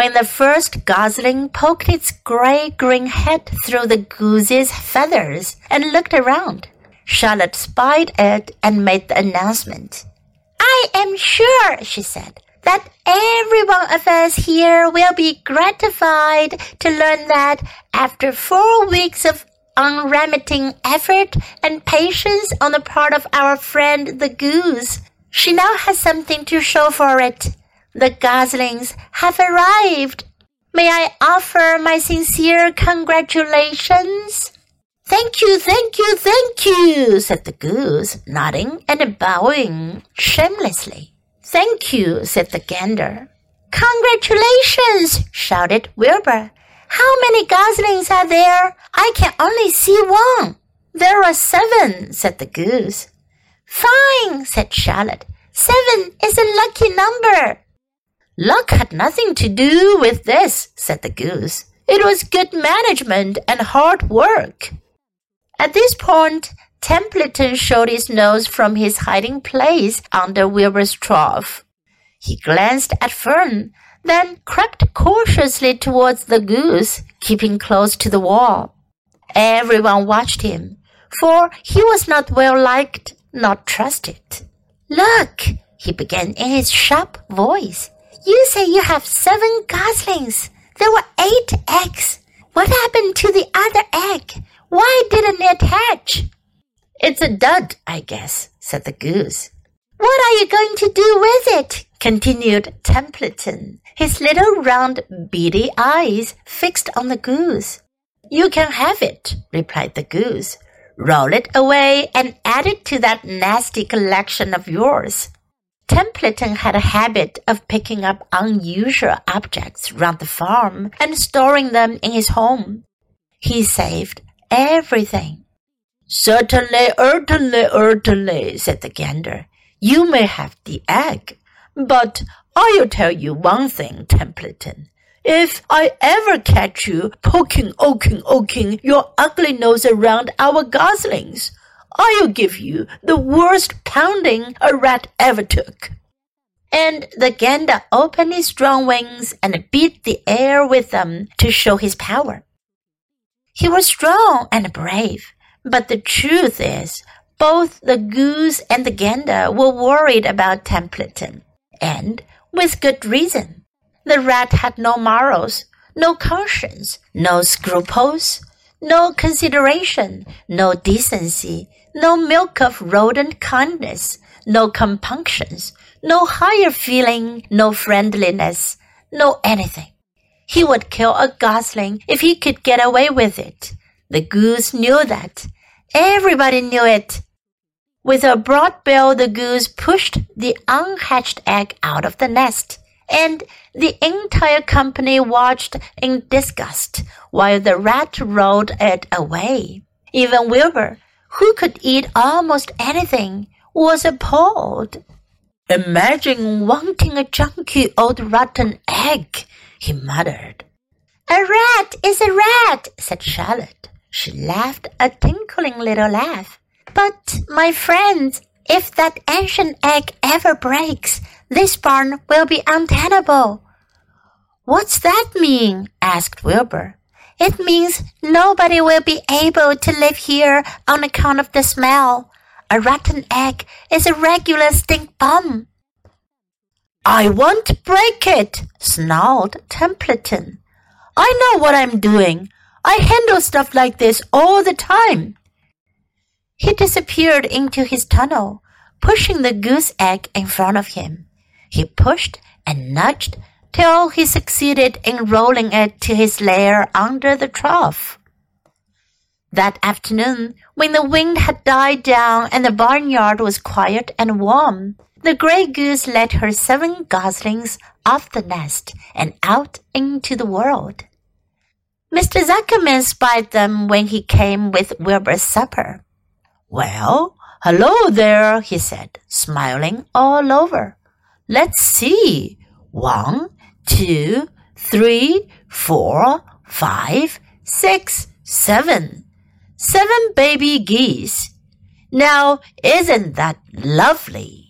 when the first gosling poked its gray-green head through the goose's feathers and looked around. Charlotte spied it and made the announcement. I am sure, she said, that every one of us here will be gratified to learn that after four weeks of unremitting effort and patience on the part of our friend the goose, she now has something to show for it. The goslings have arrived. May I offer my sincere congratulations? Thank you, thank you, thank you, said the goose, nodding and bowing shamelessly. Thank you, said the gander. Congratulations, shouted Wilbur. How many goslings are there? I can only see one. There are seven, said the goose. Fine, said Charlotte. Seven is a lucky number. Luck had nothing to do with this, said the goose. It was good management and hard work. At this point, Templeton showed his nose from his hiding place under Wilbur's trough. He glanced at Fern, then crept cautiously towards the goose, keeping close to the wall. Everyone watched him, for he was not well liked, not trusted. Look, he began in his sharp voice. You say you have seven goslings. There were eight eggs. What happened to the other egg? Why didn't it hatch? It's a dud, I guess, said the goose. What are you going to do with it? continued Templeton, his little round beady eyes fixed on the goose. You can have it, replied the goose. Roll it away and add it to that nasty collection of yours. Templeton had a habit of picking up unusual objects round the farm and storing them in his home. He saved everything. Certainly, certainly, certainly, said the gander. You may have the egg, but I'll tell you one thing, Templeton. If I ever catch you poking, oking, oking your ugly nose around our goslings, I'll give you the worst pounding a rat ever took. And the gander opened his strong wings and beat the air with them to show his power. He was strong and brave, but the truth is, both the goose and the gander were worried about Templeton, and with good reason. The rat had no morals, no conscience, no scruples, no consideration, no decency, no milk of rodent kindness, no compunctions, no higher feeling, no friendliness, no anything. He would kill a gosling if he could get away with it. The goose knew that. Everybody knew it. With a broad bill, the goose pushed the unhatched egg out of the nest, and the entire company watched in disgust while the rat rolled it away. Even Wilbur, who could eat almost anything, was appalled. Imagine wanting a junky old rotten egg, he muttered. A rat is a rat, said Charlotte. She laughed a tinkling little laugh. But, my friends, if that ancient egg ever breaks, this barn will be untenable. What's that mean? asked Wilbur. It means nobody will be able to live here on account of the smell. A rotten egg is a regular stink bomb. I won't break it, snarled Templeton. I know what I'm doing. I handle stuff like this all the time. He disappeared into his tunnel, pushing the goose egg in front of him. He pushed and nudged till he succeeded in rolling it to his lair under the trough. That afternoon, when the wind had died down and the barnyard was quiet and warm, the gray goose led her seven goslings off the nest and out into the world. Mr. Zuckerman spied them when he came with Wilbur's supper. Well, hello there, he said, smiling all over. Let's see. One, two, three, four, five, six, seven. Seven baby geese. Now, isn't that lovely?